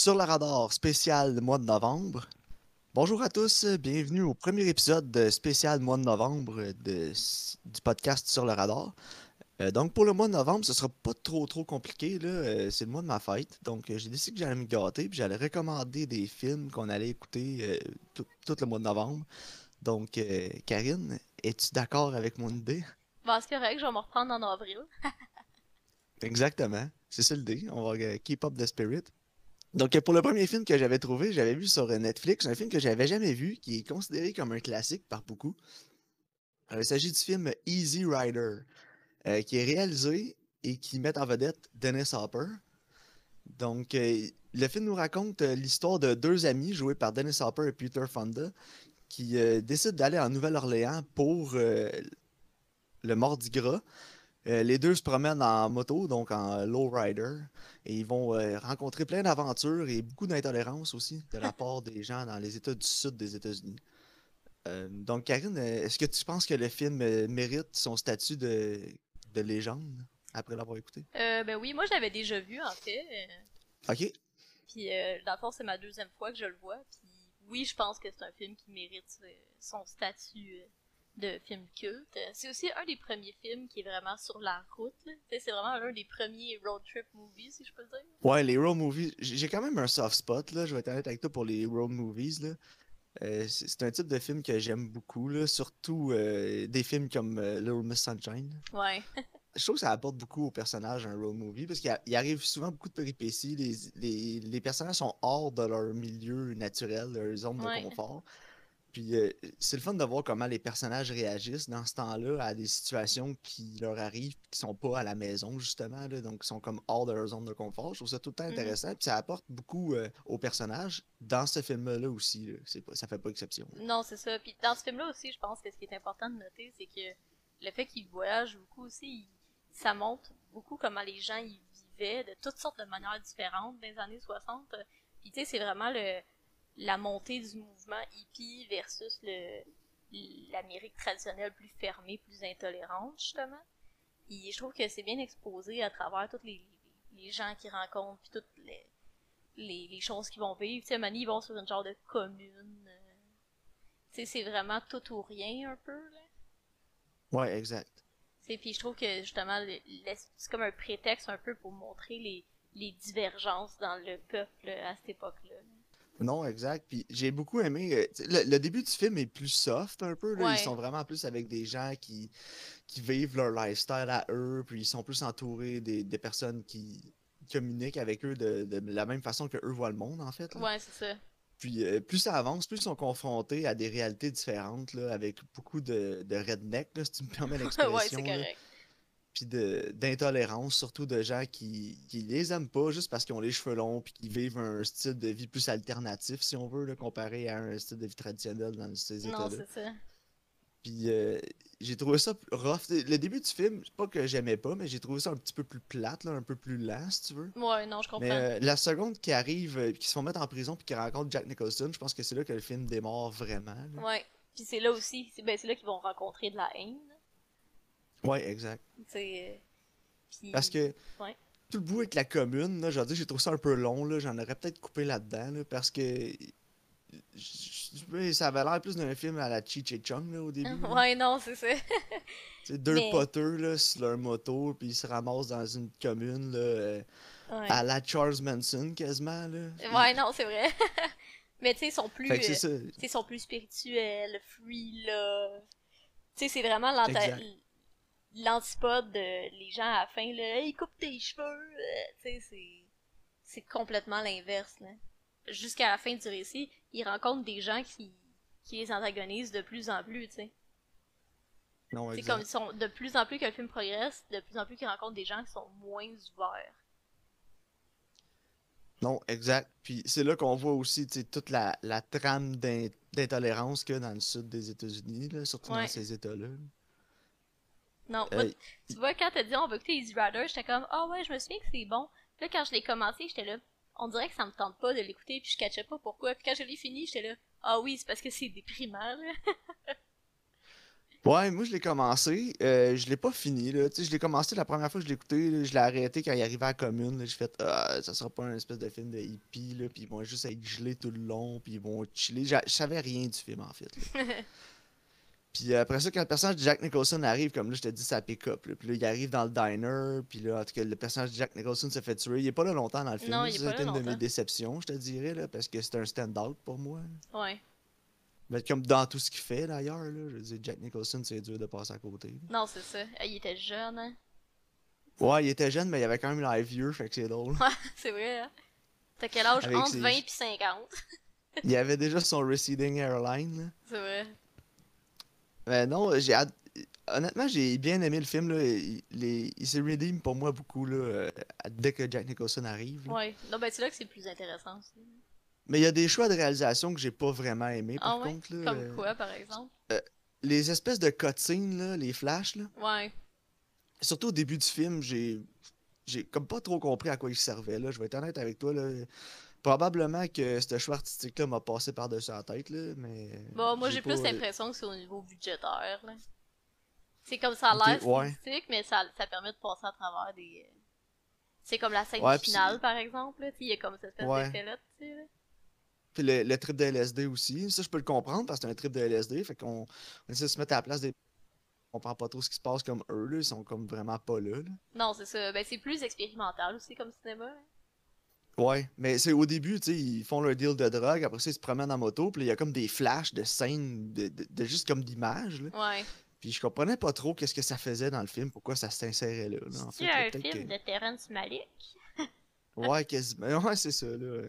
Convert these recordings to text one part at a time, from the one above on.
Sur le radar spécial mois de novembre. Bonjour à tous, bienvenue au premier épisode de spécial mois de novembre de- du podcast Sur le radar. Euh, donc pour le mois de novembre, ce sera pas trop trop compliqué là. euh, c'est le mois de ma fête, donc euh, j'ai décidé que j'allais me gâter puis j'allais recommander des films qu'on allait écouter euh, tout, tout le mois de novembre. Donc euh, Karine, es-tu d'accord avec mon idée? Bon, c'est correct, je vais me reprendre en avril. Exactement, c'est ça l'idée. On va euh, keep up the spirit. Donc, pour le premier film que j'avais trouvé, j'avais vu sur euh, Netflix, un film que j'avais jamais vu, qui est considéré comme un classique par beaucoup. Euh, il s'agit du film Easy Rider, euh, qui est réalisé et qui met en vedette Dennis Hopper. Donc, le film nous raconte l'histoire de deux amis joués par Dennis Hopper et Peter Fonda qui décident d'aller en Nouvelle-Orléans pour le Mardi Gras. Euh, les deux se promènent en moto, donc en lowrider, et ils vont euh, rencontrer plein d'aventures et beaucoup d'intolérance aussi de la part des gens dans les États du sud des États-Unis. Euh, donc, Karine, est-ce que tu penses que le film mérite son statut de, de légende après l'avoir écouté? Euh, ben oui, moi je l'avais déjà vu en fait. Ok, Puis euh, dans le fond, c'est ma deuxième fois que je le vois. Puis oui, je pense que c'est un film qui mérite son statut euh, de film culte. Euh, C'est aussi un des premiers films qui est vraiment sur la route. C'est vraiment un des premiers road trip movies, si je peux dire. Ouais, les road movies, j'ai quand même un soft spot, là, je vais être honnête avec toi pour les road movies, là. Euh, c'est un type de film que j'aime beaucoup, là, surtout euh, des films comme euh, Little Miss Sunshine. Ouais. Je trouve que ça apporte beaucoup aux personnages un road movie, parce qu'il arrive souvent beaucoup de péripéties, les, les, les personnages sont hors de leur milieu naturel, leur zone Ouais. de confort. Puis euh, c'est le fun de voir comment les personnages réagissent dans ce temps-là à des situations qui leur arrivent qui sont pas à la maison justement là, donc qui sont comme hors de leur zone de confort. Je trouve ça tout le temps Mhm. intéressant puis ça apporte beaucoup euh, aux personnages dans ce film-là aussi. Là. C'est pas, ça fait pas exception. là. Non, c'est ça. Puis dans ce film-là aussi, je pense que ce qui est important de noter, c'est que le fait qu'il voyage beaucoup aussi, il- ça montre beaucoup comment les gens y vivaient de toutes sortes de manières différentes dans les années 60. Puis tu sais, c'est vraiment le la montée du mouvement hippie versus le l'Amérique traditionnelle plus fermée, plus intolérante, justement. Puis je trouve que c'est bien exposé à travers tous les, les, gens qu'ils rencontrent, puis toutes les, les, les choses qu'ils vont vivre. Tu sais, Mani, ils vont sur une genre de commune. euh, tu sais, c'est vraiment tout ou rien, un peu, là. Ouais, exact. Tu sais, puis je trouve que, justement, c'est comme un prétexte un peu pour montrer les, les divergences dans le peuple à cette époque-là. Non, exact. Puis j'ai beaucoup aimé. euh, le, le début du film est plus soft un peu. Là. Ouais. Ils sont vraiment plus avec des gens qui, qui vivent leur lifestyle à eux. Puis ils sont plus entourés des, des personnes qui communiquent avec eux de, de la même façon que eux voient le monde, en fait. là. Ouais, c'est ça. Puis euh, plus ça avance, plus ils sont confrontés à des réalités différentes, là, avec beaucoup de, de redneck, là, si tu me permets l'expression. ouais, c'est correct. Puis d'intolérance, surtout de gens qui, qui les aiment pas juste parce qu'ils ont les cheveux longs puis qui vivent un style de vie plus alternatif, si on veut, là, comparé à un style de vie traditionnel dans ces Non, états-là. c'est ça. Puis euh, j'ai trouvé ça rough. Le début du film, c'est pas que j'aimais pas, mais j'ai trouvé ça un petit peu plus plate, là, un peu plus lent, si tu veux. Ouais, non, je comprends. Mais euh, la seconde qui arrive, euh, qui se font mettre en prison puis qui rencontre Jack Nicholson, je pense que c'est là que le film démarre vraiment. là. Ouais. Puis c'est là aussi, c'est ben, c'est là qu'ils vont rencontrer de la haine. Ouais, exact. Euh. Parce que Ouais. tout le bout avec la commune, là, j'ai trouvé ça un peu long, là, j'en aurais peut-être coupé là-dedans, là, parce que ça avait l'air plus d'un film à la Cheech et Chong là, au début. là. Ouais, non, c'est ça. C'est deux Mais- poteux là, sur leur moto, puis ils se ramassent dans une commune là, euh, Ouais, à la Charles Manson quasiment. Là. ouais non, c'est vrai. Mais tu sais, ils sont plus. Euh, sont plus spirituels, free love. Tu sais, c'est vraiment. L'antipode de les gens à la fin, là, hey, coupe tes cheveux. euh, Tu sais, c'est. C'est complètement l'inverse, là. Jusqu'à la fin du récit, ils rencontrent des gens qui, qui les antagonisent de plus en plus, tu sais. Non, C'est comme ils sont de plus en plus que le film progresse, de plus en plus qu'ils rencontrent des gens qui sont moins ouverts. Non, exact. Puis c'est là qu'on voit aussi tu sais, toute la, la trame d'in- d'intolérance qu'il y a dans le sud des États-Unis, surtout Ouais. dans ces États-là. Non, Euh, tu vois, quand t'as dit on va écouter Easy Rider, j'étais comme, ah ouais, je me souviens que c'est bon. Puis là, quand je l'ai commencé, j'étais là, on dirait que ça me tente pas de l'écouter, puis je catchais pas pourquoi. Puis quand je l'ai fini, j'étais là, ah oui, c'est parce que c'est déprimant, là. Ouais, moi je l'ai commencé, euh, je l'ai pas fini là, tu sais, je l'ai commencé la première fois que je l'ai écouté, là, je l'ai arrêté quand il arrivait à la commune, là, j'ai fait ah, ça sera pas un espèce de film de hippie là, puis ils vont juste être gelés tout le long, puis ils vont chiller, je savais rien du film en fait. Puis euh, après ça quand le personnage de Jack Nicholson arrive comme là je te dis ça pick up là, puis là il arrive dans le diner, puis là en tout cas le personnage de Jack Nicholson se fait tuer, il est pas là longtemps dans le film, c'était une de mes déceptions, je te dirais là, parce que c'est un stand-out pour moi. Ouais. Mais comme dans tout ce qu'il fait d'ailleurs là, je veux dire Jack Nicholson c'est dur de passer à côté. là. Non, c'est ça. Il était jeune, hein. Ouais, il était jeune, mais il avait quand même l'air vieux, fait que c'est drôle. Ouais, c'est vrai, hein. T'as quel âge? Avec Entre ses- 20 et 50. Il avait déjà son receding airline. Là. C'est vrai. Mais non, j'ai ad- honnêtement, j'ai bien aimé le film. Là. Il, les- il s'est redeem pour moi beaucoup là, euh, dès que Jack Nicholson arrive. là. Ouais. Non, ben c'est là que c'est plus intéressant aussi. Mais il y a des choix de réalisation que j'ai pas vraiment aimé par Ah ouais? contre. Là, Comme Euh, quoi, par exemple? Les espèces de cutscenes, là, les flashs, là, Ouais. surtout au début du film, j'ai j'ai comme pas trop compris à quoi ils servaient. Là. Je vais être honnête avec toi. Là. Probablement que ce choix artistique-là m'a passé par-dessus la tête. Là, mais Bon, moi j'ai plus l'impression que c'est au niveau budgétaire, là. C'est comme ça a l'air ouais. mais ça, ça permet de passer à travers des. euh, C'est comme la scène Ouais, finale, par exemple, là. Il y a comme cette espèce Ouais. d'effet-là, tu sais. là. Puis le, le trip de LSD aussi. Ça, je peux le comprendre parce que c'est un trip de LSD. Fait qu'on on essaie de se mettre à la place des. On comprend pas trop ce qui se passe comme eux, là. Ils sont comme vraiment pas là. là. Non, c'est ça. Ben, c'est plus expérimental aussi comme cinéma. là. Ouais, mais c'est au début, tu sais, ils font leur deal de drogue. Après ça, ils se promènent en moto. Puis il y a comme des flashs de scènes, de, de- de juste comme d'images. là. Ouais. Puis je comprenais pas trop qu'est-ce que ça faisait dans le film, pourquoi ça s'insérait là. là, en C'est fait, un film que- de Terrence Malick? Ouais, quasiment. Ouais, c'est ça, là.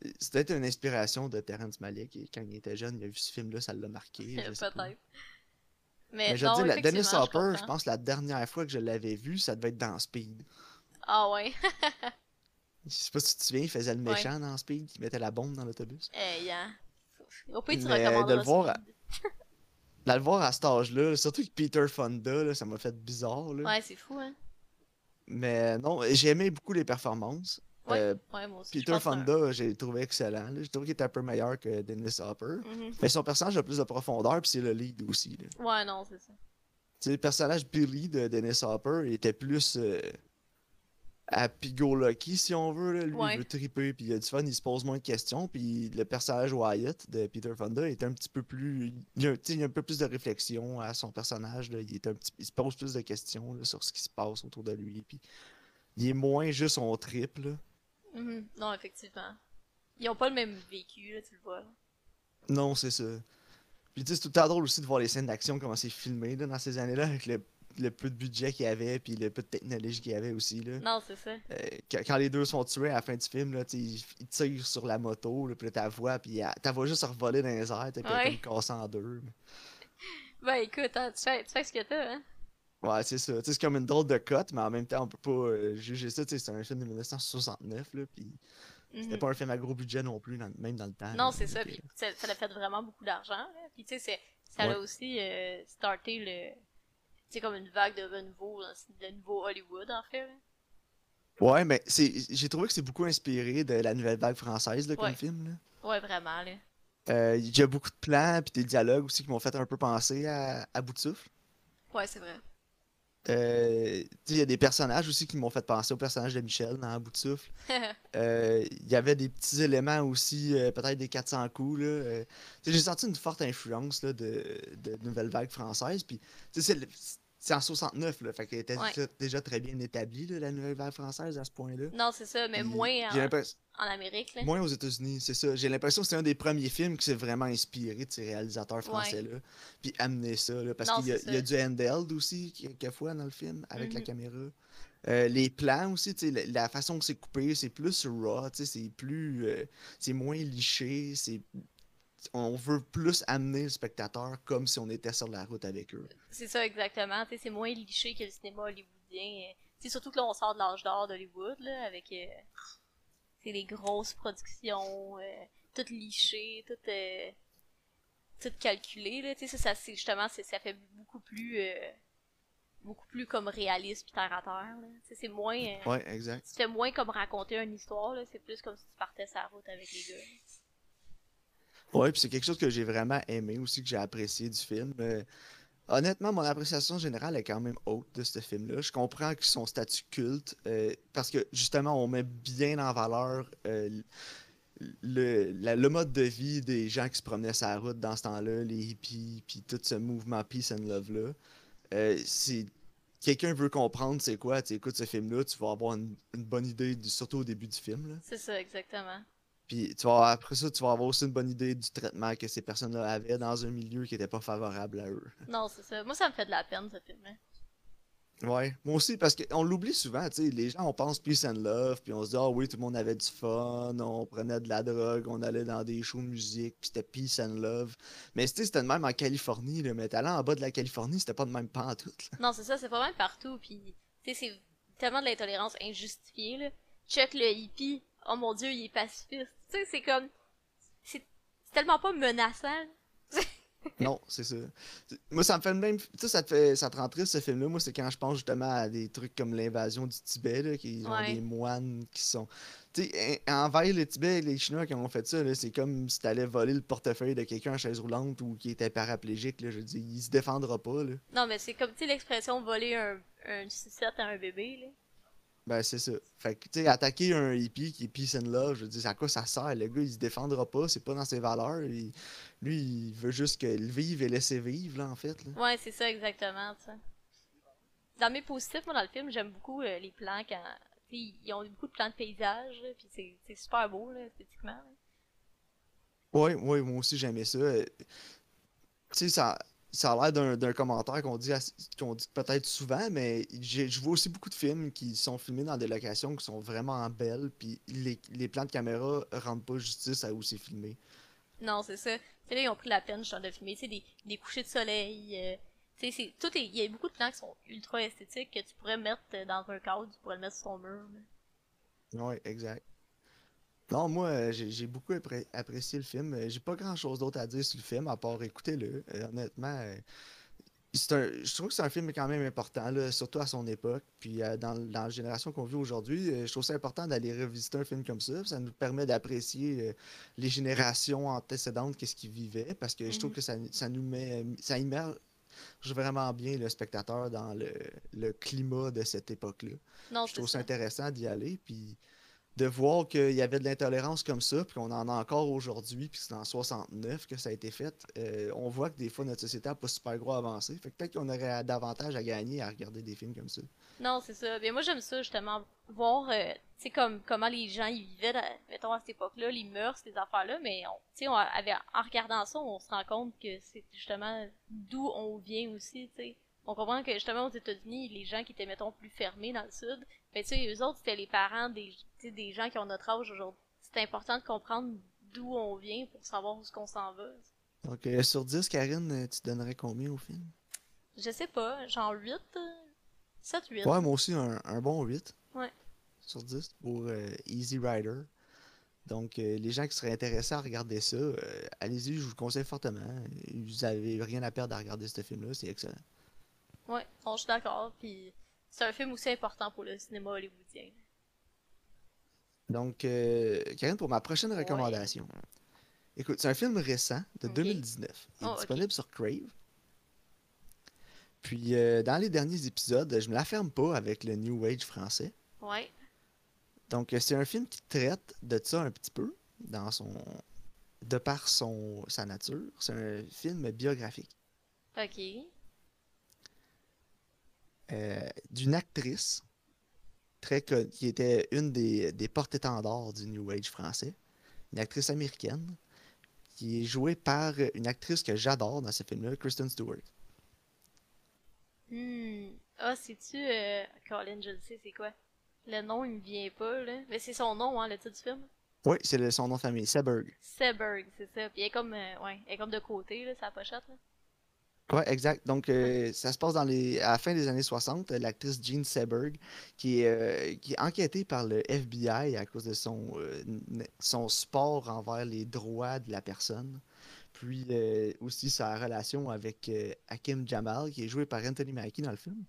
Peut-être une inspiration de Terrence Malick. Et quand il était jeune, il a vu ce film-là, ça l'a marqué. Peut-être. Mais, Mais je veux non, dire, la- Dennis Hopper, je comprends. pense que la dernière fois que je l'avais vu, ça devait être dans Speed. Ah ouais. Je sais pas si tu te souviens, il faisait le Ouais. méchant dans Speed, qui mettait la bombe dans l'autobus. Hey, hein. Au pire, tu de le voir Speed. Là, le voir à cet âge-là, surtout que Peter Fonda, là, ça m'a fait bizarre. Là. Ouais, c'est fou, hein. Mais non, j'ai aimé beaucoup les performances. Euh, Ouais, moi aussi. je Peter Fonda, j'ai trouvé excellent. J'ai trouvé qu'il était un peu meilleur que Dennis Hopper. Mhm. Mais son personnage a plus de profondeur, puis c'est le lead aussi. Là. Ouais, non, c'est ça. Le personnage Billy de Dennis Hopper il était plus euh, happy-go-lucky, si on veut. Là. Lui, Ouais. il veut triper, puis il a du fun, il se pose moins de questions. Puis le personnage Wyatt de Peter Fonda est un petit peu plus. Il y a, il a un peu plus de réflexion à son personnage. Là. Il, est un petit... il se pose plus de questions là, sur ce qui se passe autour de lui. Puis il est moins juste son trip. Mhm. Non, effectivement. Ils ont pas le même vécu, là, tu le vois. là. Non, c'est ça. Puis tu sais, c'est tout le temps drôle aussi de voir les scènes d'action, comment c'est filmé là, dans ces années-là, avec le, le peu de budget qu'il y avait, puis le peu de technologie qu'il y avait aussi. Là. Non, c'est ça. Euh, quand, quand les deux sont tués à la fin du film, là, ils, ils tirent sur la moto, là, puis là, ta voix, puis ta voix juste revoler dans les airs, puis elle Ouais. comme cassée en deux. Ben écoute, hein, tu, fais, tu fais ce que t'as, hein. Ouais, c'est ça. C'est comme une drôle de cote, mais en même temps, on peut pas euh, juger ça. C'est un film de 1969, là, puis c'était Mhm. pas un film à gros budget non plus, dans- même dans le temps. Non, c'est ça. Puis euh, ça, ça a fait vraiment beaucoup d'argent. Puis tu sais, ça Ouais. a aussi euh, starté le. Comme une vague de renouveau, là, de nouveau Hollywood, en fait. là. Ouais, mais c'est j'ai trouvé que c'est beaucoup inspiré de la nouvelle vague française, là, comme Ouais. film. Là. Ouais, vraiment, là. Euh, Il y a beaucoup de plans, puis des dialogues aussi qui m'ont fait un peu penser à, à Bout de souffle. Ouais, c'est vrai. Euh, il y a des personnages aussi qui m'ont fait penser au personnage de Michel dans Bout de souffle. Euh, Il y avait des petits éléments aussi, euh, peut-être des 400 coups. J'ai senti une forte influence là, de, de nouvelle vague française. Puis, c'est c'est en 69, là, fait qu'elle était Ouais. déjà, très bien établie, là, la nouvelle vague française à ce point-là. non, c'est ça, mais Puis, moins en, Amérique, là. Moins aux États-Unis, c'est ça. J'ai l'impression que c'est un des premiers films qui s'est vraiment inspiré de ces réalisateurs français-là. Puis amener ça, là, parce qu'il y, y a du handheld aussi, quelquefois, dans le film, avec la Mhm. caméra. Euh, les plans aussi, tu sais, la, la façon que c'est coupé, c'est plus raw, tu sais, c'est plus... euh, c'est moins liché, c'est... On veut plus amener le spectateur comme si on était sur la route avec eux. C'est ça, exactement. C'est moins liché que le cinéma hollywoodien. euh. Tu sais, surtout que là, on sort de l'âge d'or d'Hollywood, là, avec euh, c'est des grosses productions, euh, toutes lichées, toutes, euh, toutes calculées, là. Ça, ça, c'est justement, ça fait beaucoup plus, euh, beaucoup plus comme réaliste puis terre à terre, c'est moins, euh, Ouais, exact. tu fais moins comme raconter une histoire, là. C'est plus comme si tu partais sa route avec les gars. Ouais, puis c'est quelque chose que j'ai vraiment aimé aussi, que j'ai apprécié du film. Euh, Honnêtement, mon appréciation générale est quand même haute de ce film-là. Je comprends que son statut culte, euh, parce que justement, on met bien en valeur euh, le, mode de vie des gens qui se promenaient sur la route dans ce temps-là, les hippies, puis tout ce mouvement Peace and Love-là. Si quelqu'un veut comprendre c'est quoi, tu écoutes ce film-là, tu vas avoir une, une bonne idée, du- surtout au début du film. C'est ça, exactement. Puis tu vas, après ça, tu vas avoir aussi une bonne idée du traitement que ces personnes-là avaient dans un milieu qui n'était pas favorable à eux. Non, c'est ça. Moi, ça me fait de la peine, ce film-là. Ouais, moi aussi, parce qu'on l'oublie souvent, tu sais, les gens, on pense peace and love, puis on se dit, ah oui, tout le monde avait du fun, on prenait de la drogue, on allait dans des shows de musique, puis c'était peace and love. Mais tu sais, c'était de même en Californie, là, mais t'allais en bas de la Californie, c'était pas de même pantoute, là. Non, c'est ça, c'est pas même partout, puis tu sais, c'est tellement de l'intolérance injustifiée, là. Check le hippie, oh mon dieu, il est pacifiste. Tu sais, c'est comme... C'est tellement pas menaçant. Non, c'est ça. Moi, ça me fait le même. Tu sais, ça te fait. Ça te rend triste ce film-là. Moi, c'est quand je pense justement à des trucs comme l'invasion du Tibet, là, qui ont Ouais. des moines qui sont. Tu sais, en- envahir le Tibet, les Chinois qui ont fait ça, c'est comme si t'allais voler le portefeuille de quelqu'un en chaise roulante ou qui était paraplégique, là. Je veux dire, il se défendra pas, là. Non, mais c'est comme, tu sais, l'expression voler un, un sucette à un bébé, là. Ben, c'est ça. Fait que, tu sais, attaquer un hippie qui est peace and love, je veux dire, à quoi ça sert? Le gars, il se défendra pas, c'est pas dans ses valeurs. il- Lui, il veut juste que le vivre et laisser vivre, là, en fait, là. Ouais, c'est ça, exactement, tu sais. Dans mes positifs, moi, dans le film, j'aime beaucoup euh, les plans quand... tu sais, ils ont beaucoup de plans de paysage, là, puis c'est c'est super beau, là, esthétiquement. là. Ouais, ouais, moi aussi j'aimais ça. Euh, Tu sais, ça, ça a l'air d'un commentaire qu'on dit, qu'on dit peut-être souvent, mais je vois aussi beaucoup de films qui sont filmés dans des locations qui sont vraiment belles, puis les, les plans de caméra rendent pas justice à où c'est filmé. Non, c'est ça. Tu sais, là, ils ont pris la peine, genre, de filmer, tu sais, des, des couchers de soleil, euh, tu sais, c'est... Tout est... Il y a beaucoup de plans qui sont ultra esthétiques que tu pourrais mettre dans un cadre, tu pourrais le mettre sur ton mur, là. Ouais, exact. Non, moi, euh, j'ai beaucoup appré- apprécié le film. Euh, J'ai pas grand-chose d'autre à dire sur le film, à part écoutez-le. Euh, honnêtement, c'est un, je trouve que c'est un film quand même important, là, surtout à son époque. Puis euh, dans, dans la génération qu'on vit aujourd'hui, euh, je trouve ça important d'aller revisiter un film comme ça. Ça nous permet d'apprécier euh, les générations antécédentes, qu'est-ce qu'ils vivaient, parce que je trouve Mhm. que ça, ça nous met, ça immerge vraiment bien le spectateur dans le, le climat de cette époque-là. Je trouve ça ça. intéressant d'y aller, puis de voir qu'il y avait de l'intolérance comme ça, puis qu'on en a encore aujourd'hui, puis c'est en 69 que ça a été fait. euh, on voit que des fois notre société n'a pas super gros avancé. Fait que peut-être qu'on aurait davantage à gagner à regarder des films comme ça. Non, c'est ça. Mais moi, j'aime ça, justement, voir, euh, comme, comment les gens ils vivaient, mettons, à cette époque-là, les mœurs, ces affaires-là, mais, on- on avait- en regardant ça, on se rend compte que c'est justement d'où on vient aussi, tu sais. On comprend que, justement, aux États-Unis, les gens qui étaient, mettons, plus fermés dans le Sud, ben, tu sais, eux autres, c'était les parents des, des gens qui ont notre âge aujourd'hui. C'est important de comprendre d'où on vient pour savoir où est-ce qu'on s'en va. Donc, euh, sur 10, Karine, euh, tu donnerais combien au film? Je sais pas, genre 8, euh, 7, 8. Ouais, moi aussi, un, un bon 8 Ouais. sur 10 pour euh, Easy Rider. Donc, euh, les gens qui seraient intéressés à regarder ça, allez-y, je vous le conseille fortement. Vous avez rien à perdre à regarder ce film-là, c'est excellent. Ouais, bon, je suis d'accord. Puis c'est un film aussi important pour le cinéma hollywoodien. Donc, euh, Karine, pour ma prochaine recommandation. Écoute, c'est un film récent de Ok. 2019. Il est Oh, disponible sur Crave. Puis, euh, dans les derniers épisodes, je me la ferme pas avec le New Age français. Ouais. Donc, euh, c'est un film qui traite de ça un petit peu, dans son... de par son... sa nature. C'est un film biographique Ok. Euh, d'une actrice très qui était une des, des porte-étendards du New Age français, une actrice américaine, qui est jouée par une actrice que j'adore dans ce film-là, Kristen Stewart. Hmm. Ah, c'est-tu. Euh... Colin, je le sais, c'est quoi? Le nom, il me vient pas, là. Mais c'est son nom, hein, le titre du film? Oui, c'est le- son nom de famille, Seberg. Seberg, c'est ça. Puis elle est comme. euh, Ouais, elle est comme de côté, là, sa pochette, là. Ouais, exact. Donc, euh, ça se passe dans les... à la fin des années 60. euh, L'actrice Jean Seberg, qui est, euh, qui est enquêtée par le FBI à cause de son, euh, son sport envers les droits de la personne. Puis aussi sa relation avec Hakim Jamal, qui est joué par Anthony Mackie dans le film,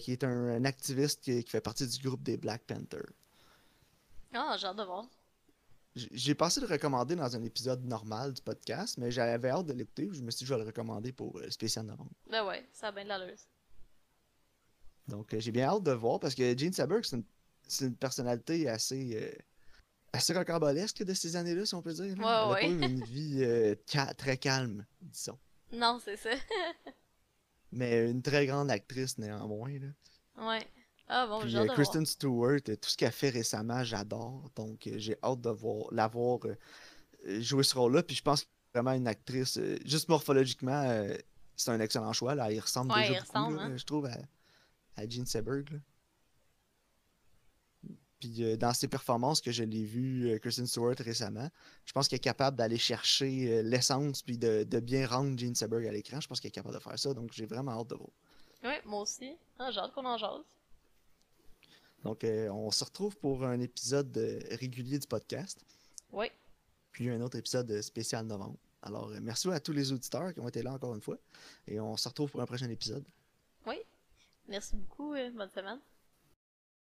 qui est un, un activiste qui, qui fait partie du groupe des Black Panthers. Ah, j'ai hâte de voir. J'ai pensé le recommander dans un épisode normal du podcast, mais j'avais hâte de l'écouter. Je me suis dit, je vais le recommander pour le spécial novembre. Ben ouais, ça a bien de. Donc, j'ai bien hâte de voir parce que Gene Saberg, c'est une, une, personnalité assez assez rocambolesque de ces années-là, si on peut dire. Ouais, Elle ouais. a pas eu une vie euh, très calme, disons. Non, c'est ça. Mais une très grande actrice néanmoins. Là. Ouais. Ah bon, euh, Kristen Stewart, euh, tout ce qu'elle a fait récemment, j'adore. Donc j'ai hâte de voir, la voir jouer ce rôle-là. Puis je pense que vraiment une actrice, juste morphologiquement, c'est un excellent choix. Là. Il ressemble déjà beaucoup, ressemble, hein. je trouve, à, à Gene Seberg. Puis euh, dans ses performances que je l'ai vu, euh, Kristen Stewart récemment, je pense qu'elle est capable d'aller chercher euh, l'essence puis de, bien rendre Gene Seberg à l'écran. Je pense qu'elle est capable de faire ça, donc j'ai vraiment hâte de voir. Oui, moi aussi. Ah, j'ai hâte qu'on en jase. Donc on se retrouve pour un épisode régulier du podcast. Oui. Puis un autre épisode spécial novembre. Alors merci à tous les auditeurs qui ont été là encore une fois. Et on se retrouve pour un prochain épisode. Oui. Merci beaucoup. bonne semaine.